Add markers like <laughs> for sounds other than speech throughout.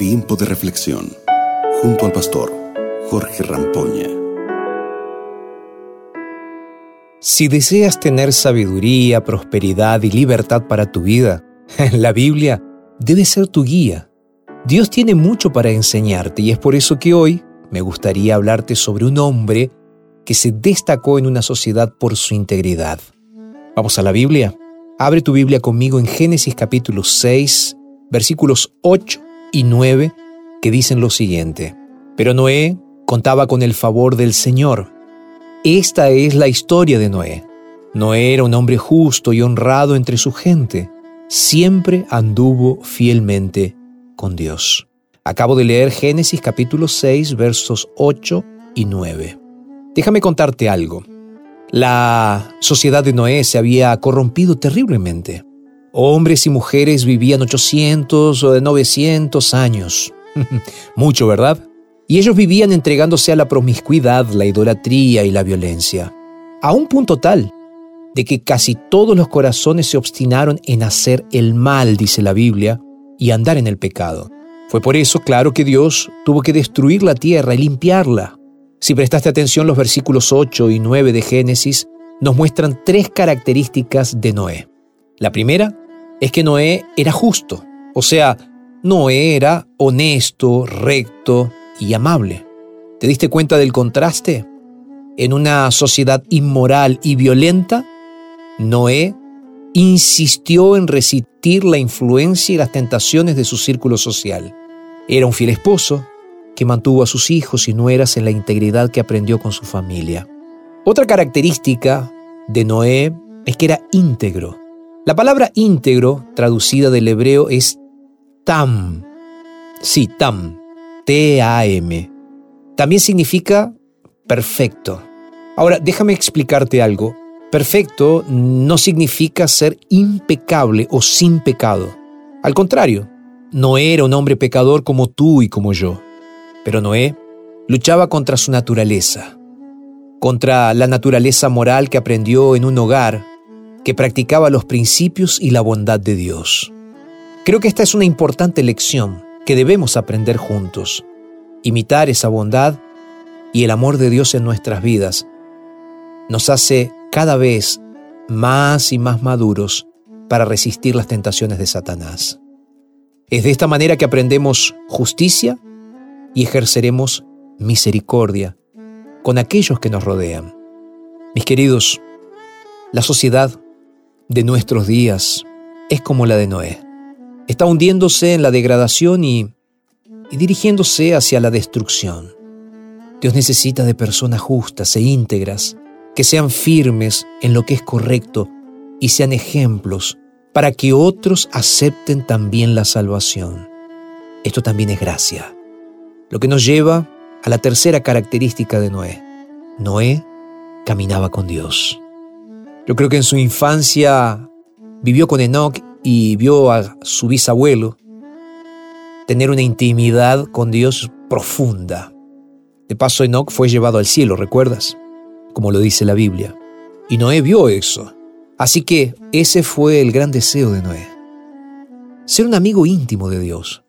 Tiempo de reflexión junto al pastor Jorge Rampoña. Si deseas tener sabiduría, prosperidad y libertad para tu vida, <laughs> la Biblia debe ser tu guía. Dios tiene mucho para enseñarte y es por eso que hoy me gustaría hablarte sobre un hombre que se destacó en una sociedad por su integridad. Vamos a la Biblia. Abre tu Biblia conmigo en Génesis capítulo 6, versículos 8 y 9, que dicen lo siguiente. Pero Noé contaba con el favor del Señor. Esta es la historia de Noé. Noé era un hombre justo y honrado entre su gente. Siempre anduvo fielmente con Dios. Acabo de leer Génesis capítulo 6 versos 8 y 9. Déjame contarte algo. La sociedad de Noé se había corrompido terriblemente. Hombres y mujeres vivían 800 o 900 años. <laughs> Mucho, ¿verdad? Y ellos vivían entregándose a la promiscuidad, la idolatría y la violencia. A un punto tal de que casi todos los corazones se obstinaron en hacer el mal, dice la Biblia, y andar en el pecado. Fue por eso, claro, que Dios tuvo que destruir la tierra y limpiarla. Si prestaste atención, los versículos 8 y 9 de Génesis nos muestran tres características de Noé. La primera es que Noé era justo, o sea, Noé era honesto, recto y amable. ¿Te diste cuenta del contraste? En una sociedad inmoral y violenta, Noé insistió en resistir la influencia y las tentaciones de su círculo social. Era un fiel esposo, que mantuvo a sus hijos y nueras en la integridad que aprendió con su familia. Otra característica de Noé es que era íntegro. La palabra íntegro, traducida del hebreo, es tam. Sí, tam. T-A-M. También significa perfecto. Ahora, déjame explicarte algo. Perfecto no significa ser impecable o sin pecado. Al contrario, no era un hombre pecador como tú y como yo. Pero Noé luchaba contra su naturaleza, contra la naturaleza moral que aprendió en un hogar que practicaba los principios y la bondad de Dios. Creo que esta es una importante lección que debemos aprender juntos. Imitar esa bondad y el amor de Dios en nuestras vidas nos hace cada vez más y más maduros para resistir las tentaciones de Satanás. Es de esta manera que aprendemos justicia, y ejerceremos misericordia con aquellos que nos rodean. Mis queridos, la sociedad de nuestros días es como la de Noé. Está hundiéndose en la degradación y, dirigiéndose hacia la destrucción. Dios necesita de personas justas e íntegras, que sean firmes en lo que es correcto y sean ejemplos para que otros acepten también la salvación. Esto también es gracia. Lo que nos lleva a la tercera característica de Noé. Noé caminaba con Dios. Yo creo que en su infancia vivió con Enoch y vio a su bisabuelo tener una intimidad con Dios profunda. De paso, Enoch fue llevado al cielo, ¿recuerdas? Como lo dice la Biblia. Y Noé vio eso. Así que ese fue el gran deseo de Noé. Ser un amigo íntimo de Dios.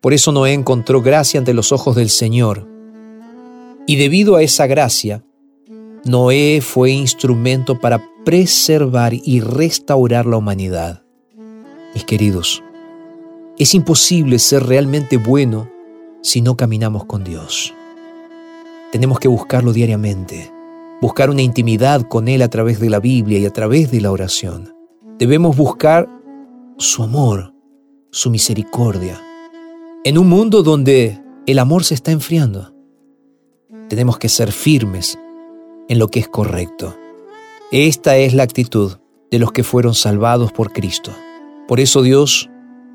Por eso Noé encontró gracia ante los ojos del Señor. Y debido a esa gracia, Noé fue instrumento para preservar y restaurar la humanidad. Mis queridos, es imposible ser realmente bueno si no caminamos con Dios. Tenemos que buscarlo diariamente, buscar una intimidad con Él a través de la Biblia y a través de la oración. Debemos buscar su amor, su misericordia, en un mundo donde el amor se está enfriando, tenemos que ser firmes en lo que es correcto. Esta es la actitud de los que fueron salvados por Cristo. Por eso Dios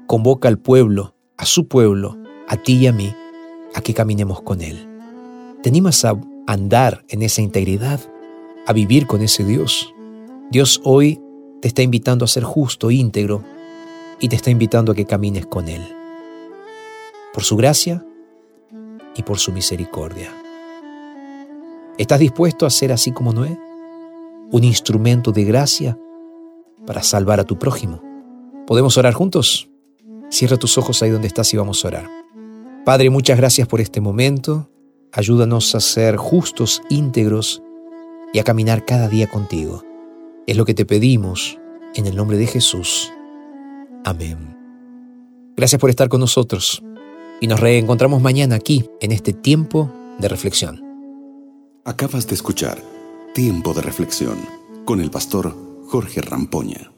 convoca al pueblo, a su pueblo, a ti y a mí, a que caminemos con Él. ¿Te animas a andar en esa integridad, a vivir con ese Dios? Dios hoy te está invitando a ser justo, íntegro, y te está invitando a que camines con Él por su gracia y por su misericordia. ¿Estás dispuesto a ser así como Noé? Un instrumento de gracia para salvar a tu prójimo. ¿Podemos orar juntos? Cierra tus ojos ahí donde estás y vamos a orar. Padre, muchas gracias por este momento. Ayúdanos a ser justos, íntegros y a caminar cada día contigo. Es lo que te pedimos en el nombre de Jesús. Amén. Gracias por estar con nosotros y nos reencontramos mañana aquí en este tiempo de reflexión. Acabas de escuchar Tiempo de Reflexión con el pastor Jorge Rampoña.